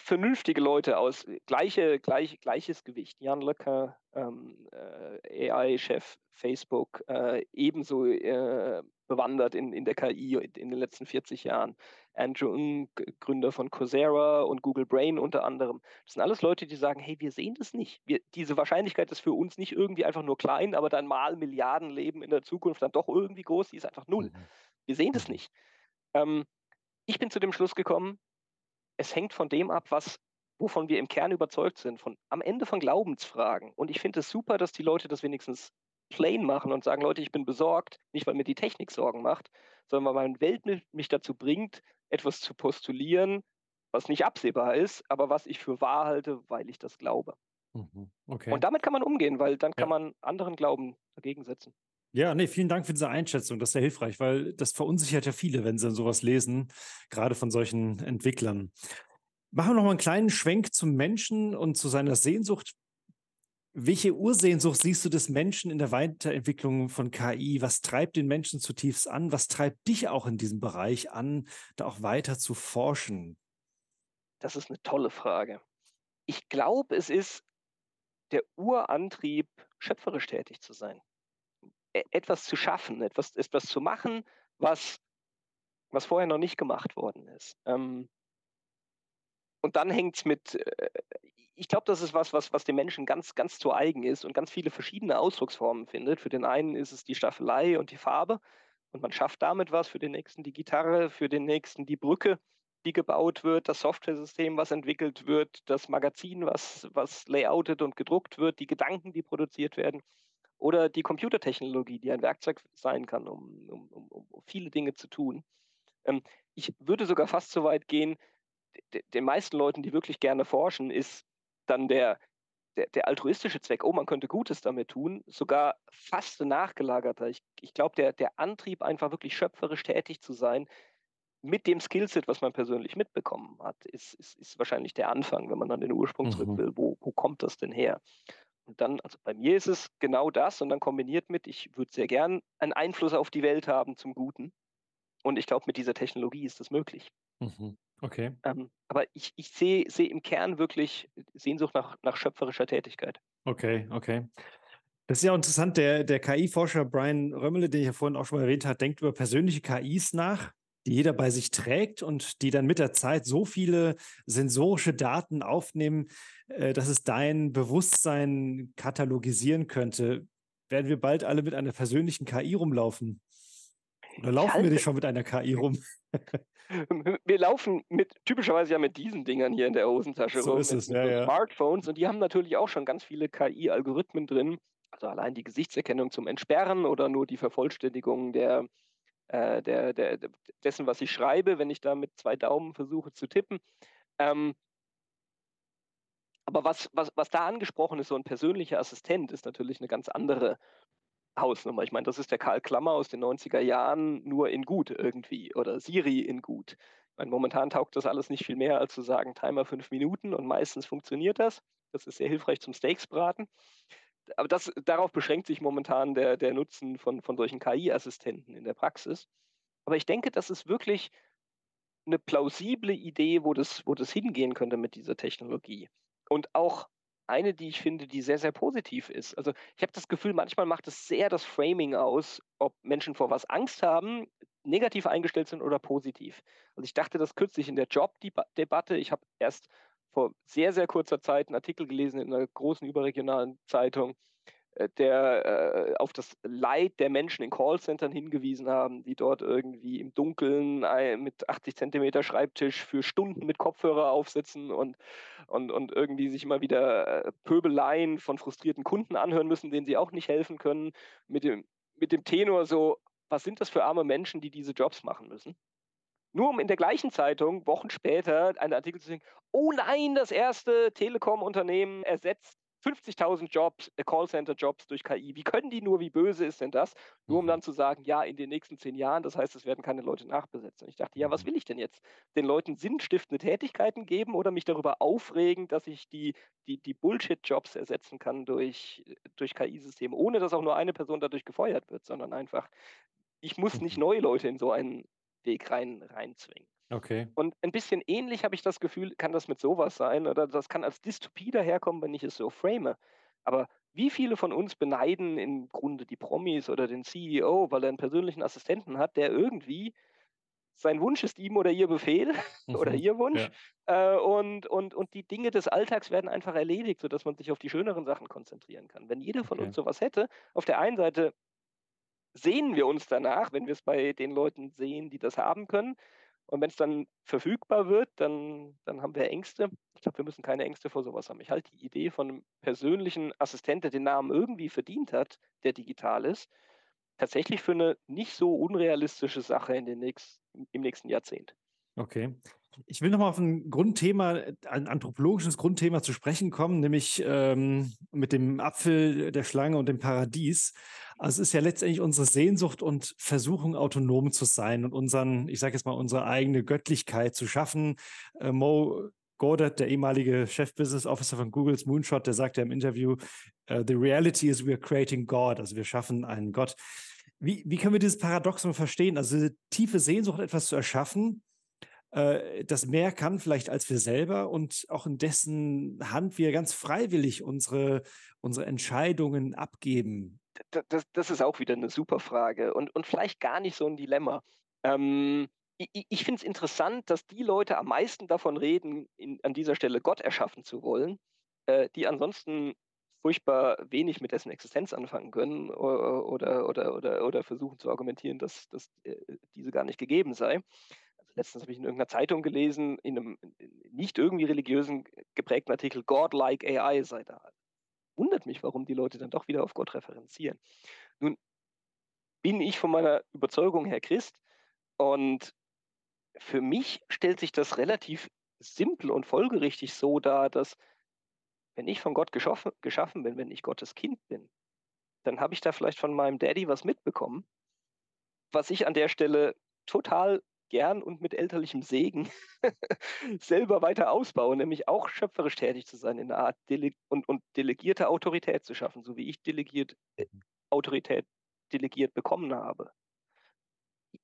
vernünftige Leute aus gleiche, gleich, gleiches Gewicht. Jan Löcker, ähm, äh, AI-Chef Facebook, äh, ebenso äh, bewandert in, in der KI in, in den letzten 40 Jahren. Andrew Ng, Gründer von Coursera und Google Brain unter anderem. Das sind alles Leute, die sagen, hey, wir sehen das nicht. Wir, diese Wahrscheinlichkeit ist für uns nicht irgendwie einfach nur klein, aber dann mal Milliarden Leben in der Zukunft dann doch irgendwie groß, die ist einfach null. Mhm. Wir sehen das mhm. nicht. Ähm, ich bin zu dem Schluss gekommen, es hängt von dem ab, was, wovon wir im Kern überzeugt sind, von, am Ende von Glaubensfragen. Und ich finde es super, dass die Leute das wenigstens plain machen und sagen, Leute, ich bin besorgt, nicht weil mir die Technik Sorgen macht, sondern weil mein Weltbild mich dazu bringt, etwas zu postulieren, was nicht absehbar ist, aber was ich für wahr halte, weil ich das glaube. Mhm, okay. Und damit kann man umgehen, weil dann kann ja. man anderen Glauben dagegen setzen. Ja, nee, vielen Dank für diese Einschätzung. Das ist sehr hilfreich, weil das verunsichert ja viele, wenn sie sowas lesen, gerade von solchen Entwicklern. Machen wir noch mal einen kleinen Schwenk zum Menschen und zu seiner Sehnsucht. Welche Ursehnsucht siehst du des Menschen in der Weiterentwicklung von KI? Was treibt den Menschen zutiefst an? Was treibt dich auch in diesem Bereich an, da auch weiter zu forschen? Das ist eine tolle Frage. Ich glaube, es ist der Urantrieb, schöpferisch tätig zu sein. E etwas zu schaffen, etwas, etwas zu machen, was, was vorher noch nicht gemacht worden ist. Ähm, und dann hängt es mit, äh, ich glaube, das ist was, was, was dem Menschen ganz, ganz zu eigen ist und ganz viele verschiedene Ausdrucksformen findet. Für den einen ist es die Staffelei und die Farbe und man schafft damit was, für den nächsten die Gitarre, für den nächsten die Brücke, die gebaut wird, das Software-System, was entwickelt wird, das Magazin, was, was layoutet und gedruckt wird, die Gedanken, die produziert werden oder die Computertechnologie, die ein Werkzeug sein kann, um, um, um, um viele Dinge zu tun. Ähm, ich würde sogar fast so weit gehen, den meisten Leuten, die wirklich gerne forschen, ist dann der, der, der, altruistische Zweck, oh, man könnte Gutes damit tun, sogar fast nachgelagerter. Ich, ich glaube, der, der Antrieb, einfach wirklich schöpferisch tätig zu sein, mit dem Skillset, was man persönlich mitbekommen hat, ist, ist, ist wahrscheinlich der Anfang, wenn man an den Ursprung mhm. zurück will. Wo, wo kommt das denn her? Und dann, also bei mir ist es genau das und dann kombiniert mit, ich würde sehr gern einen Einfluss auf die Welt haben zum Guten. Und ich glaube, mit dieser Technologie ist das möglich. Mhm. Okay. Ähm, aber ich, ich sehe seh im Kern wirklich Sehnsucht nach, nach schöpferischer Tätigkeit. Okay, okay. Das ist ja interessant. Der, der KI-Forscher Brian Römmele, den ich ja vorhin auch schon mal erwähnt habe, denkt über persönliche KIs nach, die jeder bei sich trägt und die dann mit der Zeit so viele sensorische Daten aufnehmen, äh, dass es dein Bewusstsein katalogisieren könnte. Werden wir bald alle mit einer persönlichen KI rumlaufen? Oder laufen wir nicht schon mit einer KI rum? wir laufen mit typischerweise ja mit diesen Dingern hier in der Hosentasche so rum, ist es, mit, ja, mit ja. Smartphones und die haben natürlich auch schon ganz viele KI-Algorithmen drin. Also allein die Gesichtserkennung zum Entsperren oder nur die Vervollständigung der, äh, der, der, dessen, was ich schreibe, wenn ich da mit zwei Daumen versuche zu tippen. Ähm, aber was, was, was da angesprochen ist, so ein persönlicher Assistent, ist natürlich eine ganz andere Hausnummer. Ich meine, das ist der Karl Klammer aus den 90er Jahren nur in gut irgendwie oder Siri in gut. Ich meine, momentan taugt das alles nicht viel mehr, als zu sagen, Timer fünf Minuten und meistens funktioniert das. Das ist sehr hilfreich zum Steaksbraten. Aber das, darauf beschränkt sich momentan der, der Nutzen von, von solchen KI-Assistenten in der Praxis. Aber ich denke, das ist wirklich eine plausible Idee, wo das, wo das hingehen könnte mit dieser Technologie. Und auch eine, die ich finde, die sehr, sehr positiv ist. Also ich habe das Gefühl, manchmal macht es sehr das Framing aus, ob Menschen vor was Angst haben, negativ eingestellt sind oder positiv. Also ich dachte das kürzlich in der Jobdebatte. Ich habe erst vor sehr, sehr kurzer Zeit einen Artikel gelesen in einer großen überregionalen Zeitung, der äh, auf das Leid der Menschen in Callcentern hingewiesen haben, die dort irgendwie im Dunkeln äh, mit 80 Zentimeter Schreibtisch für Stunden mit Kopfhörer aufsitzen und, und, und irgendwie sich immer wieder äh, Pöbeleien von frustrierten Kunden anhören müssen, denen sie auch nicht helfen können, mit dem, mit dem Tenor so, was sind das für arme Menschen, die diese Jobs machen müssen? Nur um in der gleichen Zeitung Wochen später einen Artikel zu sehen, oh nein, das erste Telekom-Unternehmen ersetzt 50.000 Jobs, äh, Callcenter-Jobs durch KI. Wie können die nur, wie böse ist denn das? Nur um mhm. dann zu sagen, ja, in den nächsten zehn Jahren, das heißt, es werden keine Leute nachbesetzen. Und ich dachte, ja, was mhm. will ich denn jetzt? Den Leuten sinnstiftende Tätigkeiten geben oder mich darüber aufregen, dass ich die, die, die Bullshit-Jobs ersetzen kann durch, durch KI-Systeme, ohne dass auch nur eine Person dadurch gefeuert wird, sondern einfach, ich muss nicht mhm. neue Leute in so einen Weg rein, reinzwingen. Okay. Und ein bisschen ähnlich habe ich das Gefühl, kann das mit sowas sein oder das kann als Dystopie daherkommen, wenn ich es so frame. Aber wie viele von uns beneiden im Grunde die Promis oder den CEO, weil er einen persönlichen Assistenten hat, der irgendwie sein Wunsch ist ihm oder ihr Befehl mhm. oder ihr Wunsch. Ja. Äh, und, und, und die Dinge des Alltags werden einfach erledigt, sodass man sich auf die schöneren Sachen konzentrieren kann. Wenn jeder von okay. uns sowas hätte, auf der einen Seite sehen wir uns danach, wenn wir es bei den Leuten sehen, die das haben können. Und wenn es dann verfügbar wird, dann, dann haben wir Ängste. Ich glaube, wir müssen keine Ängste vor sowas haben. Ich halte die Idee von einem persönlichen Assistenten, der den Namen irgendwie verdient hat, der digital ist, tatsächlich für eine nicht so unrealistische Sache in den nächsten, im nächsten Jahrzehnt. Okay. Ich will nochmal auf ein Grundthema, ein anthropologisches Grundthema zu sprechen kommen, nämlich ähm, mit dem Apfel der Schlange und dem Paradies. Also es ist ja letztendlich unsere Sehnsucht und Versuchung, autonom zu sein und unseren, ich sage jetzt mal, unsere eigene Göttlichkeit zu schaffen. Äh, Mo Goddard, der ehemalige Chef-Business Officer von Googles Moonshot, der sagte im Interview, uh, The reality is we are creating God, also wir schaffen einen Gott. Wie, wie können wir dieses Paradoxon verstehen? Also diese tiefe Sehnsucht, etwas zu erschaffen, äh, das mehr kann vielleicht als wir selber und auch in dessen Hand wir ganz freiwillig unsere, unsere Entscheidungen abgeben? Das, das ist auch wieder eine super Frage und, und vielleicht gar nicht so ein Dilemma. Ähm, ich, ich finde es interessant, dass die Leute am meisten davon reden, in, an dieser Stelle Gott erschaffen zu wollen, äh, die ansonsten furchtbar wenig mit dessen Existenz anfangen können oder, oder, oder, oder, oder versuchen zu argumentieren, dass, dass äh, diese gar nicht gegeben sei letztens habe ich in irgendeiner Zeitung gelesen, in einem nicht irgendwie religiösen geprägten Artikel, God-like AI sei da. Wundert mich, warum die Leute dann doch wieder auf Gott referenzieren. Nun bin ich von meiner Überzeugung her Christ und für mich stellt sich das relativ simpel und folgerichtig so dar, dass wenn ich von Gott geschaffen, geschaffen bin, wenn ich Gottes Kind bin, dann habe ich da vielleicht von meinem Daddy was mitbekommen, was ich an der Stelle total gern und mit elterlichem Segen selber weiter ausbauen, nämlich auch schöpferisch tätig zu sein, in einer Art Dele und, und delegierte Autorität zu schaffen, so wie ich delegiert äh. Autorität delegiert bekommen habe.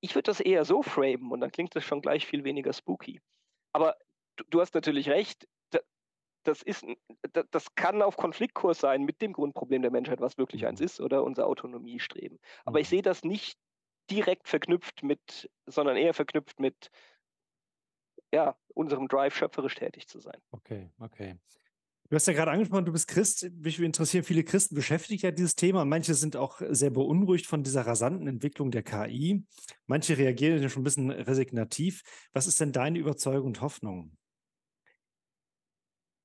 Ich würde das eher so framen und dann klingt das schon gleich viel weniger spooky. Aber du, du hast natürlich recht, das, ist, das kann auf Konfliktkurs sein mit dem Grundproblem der Menschheit, was wirklich eins mhm. ist, oder unser Autonomiestreben. Aber ich mhm. sehe das nicht direkt verknüpft mit, sondern eher verknüpft mit ja, unserem Drive, schöpferisch tätig zu sein. Okay, okay. Du hast ja gerade angesprochen, du bist Christ. Mich interessieren viele Christen beschäftigt ja dieses Thema. Manche sind auch sehr beunruhigt von dieser rasanten Entwicklung der KI. Manche reagieren ja schon ein bisschen resignativ. Was ist denn deine Überzeugung und Hoffnung?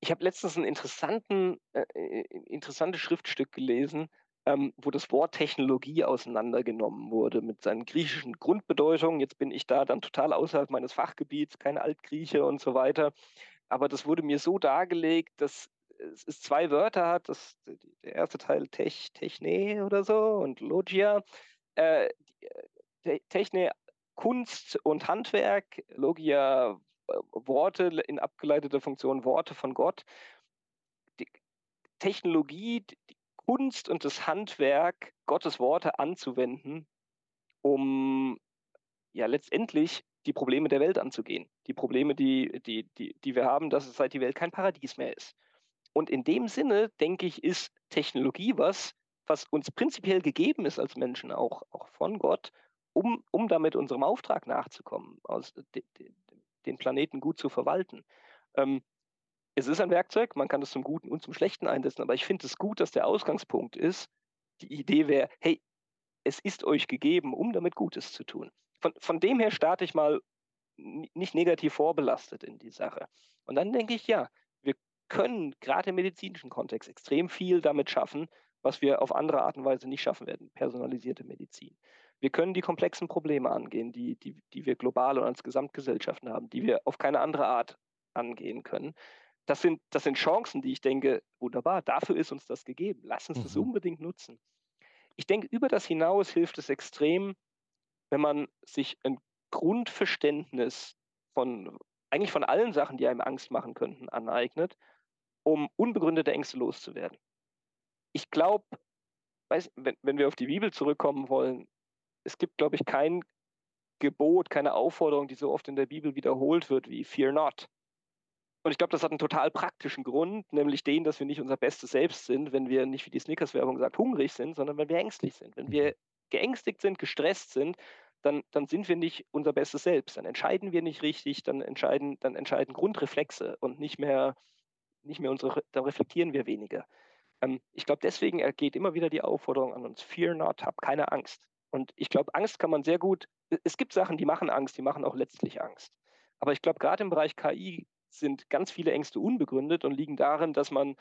Ich habe letztens ein äh, äh interessantes Schriftstück gelesen, ähm, wo das Wort Technologie auseinandergenommen wurde mit seinen griechischen Grundbedeutungen. Jetzt bin ich da dann total außerhalb meines Fachgebiets, kein Altgrieche und so weiter. Aber das wurde mir so dargelegt, dass es zwei Wörter hat. Das, der erste Teil Tech, Techne oder so und Logia. Äh, äh Techne Kunst und Handwerk, Logia äh, Worte in abgeleiteter Funktion, Worte von Gott. Die Technologie, die Kunst und das Handwerk, Gottes Worte anzuwenden, um ja letztendlich die Probleme der Welt anzugehen. Die Probleme, die, die, die, die wir haben, dass es seit die Welt kein Paradies mehr ist. Und in dem Sinne, denke ich, ist Technologie was, was uns prinzipiell gegeben ist als Menschen, auch, auch von Gott, um, um damit unserem Auftrag nachzukommen, aus, de, de, den Planeten gut zu verwalten. Ähm, es ist ein Werkzeug, man kann es zum Guten und zum Schlechten einsetzen, aber ich finde es gut, dass der Ausgangspunkt ist, die Idee wäre, hey, es ist euch gegeben, um damit Gutes zu tun. Von, von dem her starte ich mal nicht negativ vorbelastet in die Sache. Und dann denke ich, ja, wir können gerade im medizinischen Kontext extrem viel damit schaffen, was wir auf andere Art und Weise nicht schaffen werden, personalisierte Medizin. Wir können die komplexen Probleme angehen, die, die, die wir global und als Gesamtgesellschaften haben, die wir auf keine andere Art angehen können. Das sind, das sind Chancen, die ich denke, wunderbar, dafür ist uns das gegeben. Lass uns mhm. das unbedingt nutzen. Ich denke, über das hinaus hilft es extrem, wenn man sich ein Grundverständnis von eigentlich von allen Sachen, die einem Angst machen könnten, aneignet, um unbegründete Ängste loszuwerden. Ich glaube, wenn, wenn wir auf die Bibel zurückkommen wollen, es gibt, glaube ich, kein Gebot, keine Aufforderung, die so oft in der Bibel wiederholt wird wie Fear not. Und ich glaube, das hat einen total praktischen Grund, nämlich den, dass wir nicht unser bestes Selbst sind, wenn wir nicht, wie die Snickers-Werbung sagt, hungrig sind, sondern wenn wir ängstlich sind. Wenn wir mhm. geängstigt sind, gestresst sind, dann, dann sind wir nicht unser bestes Selbst. Dann entscheiden wir nicht richtig, dann entscheiden, dann entscheiden Grundreflexe und nicht mehr, nicht mehr unsere, dann reflektieren wir weniger. Ähm, ich glaube, deswegen geht immer wieder die Aufforderung an uns, fear not, hab keine Angst. Und ich glaube, Angst kann man sehr gut, es gibt Sachen, die machen Angst, die machen auch letztlich Angst. Aber ich glaube, gerade im Bereich KI sind ganz viele Ängste unbegründet und liegen darin, dass man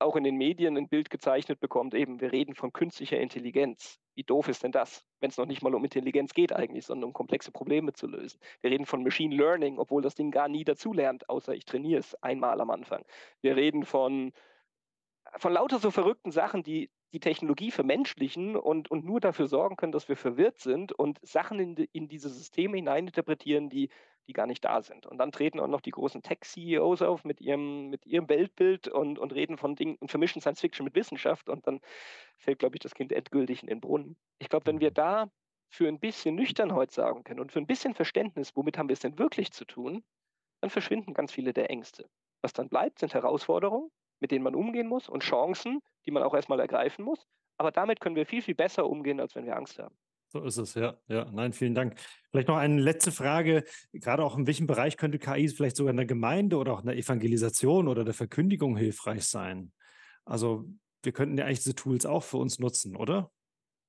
auch in den Medien ein Bild gezeichnet bekommt, eben, wir reden von künstlicher Intelligenz. Wie doof ist denn das, wenn es noch nicht mal um Intelligenz geht eigentlich, sondern um komplexe Probleme zu lösen? Wir reden von Machine Learning, obwohl das Ding gar nie dazulernt, außer ich trainiere es einmal am Anfang. Wir reden von, von lauter so verrückten Sachen, die die Technologie vermenschlichen und, und nur dafür sorgen können, dass wir verwirrt sind und Sachen in, in diese Systeme hineininterpretieren, die die gar nicht da sind. Und dann treten auch noch die großen Tech-CEOs auf mit ihrem, mit ihrem Weltbild und, und reden von Dingen und vermischen Science Fiction mit Wissenschaft und dann fällt, glaube ich, das Kind endgültig in den Brunnen. Ich glaube, wenn wir da für ein bisschen Nüchternheit sagen können und für ein bisschen Verständnis, womit haben wir es denn wirklich zu tun, dann verschwinden ganz viele der Ängste. Was dann bleibt, sind Herausforderungen, mit denen man umgehen muss und Chancen, die man auch erstmal ergreifen muss. Aber damit können wir viel, viel besser umgehen, als wenn wir Angst haben. So ist es, ja. Ja, nein, vielen Dank. Vielleicht noch eine letzte Frage. Gerade auch in welchem Bereich könnte KI vielleicht sogar in der Gemeinde oder auch in der Evangelisation oder der Verkündigung hilfreich sein? Also, wir könnten ja eigentlich diese Tools auch für uns nutzen, oder?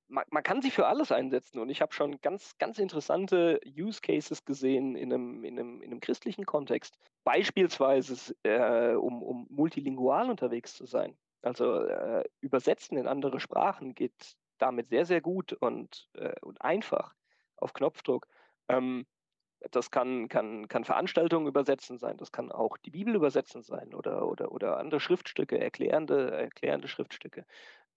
Man, man kann sie für alles einsetzen und ich habe schon ganz, ganz interessante Use Cases gesehen in einem, in einem, in einem christlichen Kontext. Beispielsweise, äh, um, um multilingual unterwegs zu sein. Also äh, übersetzen in andere Sprachen geht damit sehr, sehr gut und, äh, und einfach auf Knopfdruck. Ähm, das kann, kann, kann Veranstaltungen übersetzen sein, das kann auch die Bibel übersetzen sein oder, oder, oder andere Schriftstücke, erklärende, erklärende Schriftstücke.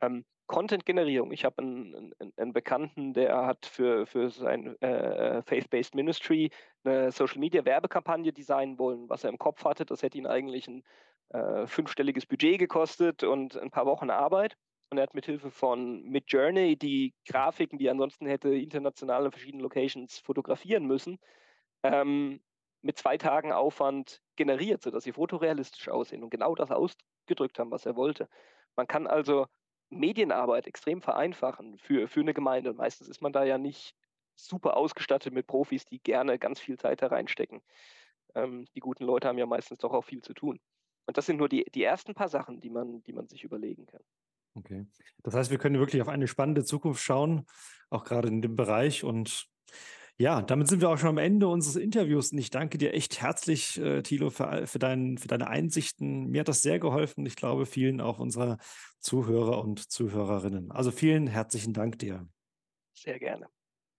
Ähm, Content-Generierung. Ich habe einen, einen, einen, Bekannten, der hat für, für sein äh, Faith-Based Ministry eine Social-Media-Werbekampagne designen wollen. Was er im Kopf hatte, das hätte ihn eigentlich ein äh, fünfstelliges Budget gekostet und ein paar Wochen Arbeit und er hat mithilfe von Midjourney die Grafiken, die er ansonsten hätte international in verschiedenen Locations fotografieren müssen, ähm, mit zwei Tagen Aufwand generiert, sodass sie fotorealistisch aussehen und genau das ausgedrückt haben, was er wollte. Man kann also Medienarbeit extrem vereinfachen für, für eine Gemeinde. Und meistens ist man da ja nicht super ausgestattet mit Profis, die gerne ganz viel Zeit da reinstecken. Ähm, die guten Leute haben ja meistens doch auch viel zu tun. Und das sind nur die, die ersten paar Sachen, die man, die man sich überlegen kann. Okay. Das heißt, wir können wirklich auf eine spannende Zukunft schauen, auch gerade in dem Bereich. Und ja, damit sind wir auch schon am Ende unseres Interviews. Und ich danke dir echt herzlich, äh, Thilo, für, für, dein, für deine Einsichten. Mir hat das sehr geholfen. Ich glaube, vielen auch unserer Zuhörer und Zuhörerinnen. Also vielen herzlichen Dank dir. Sehr gerne.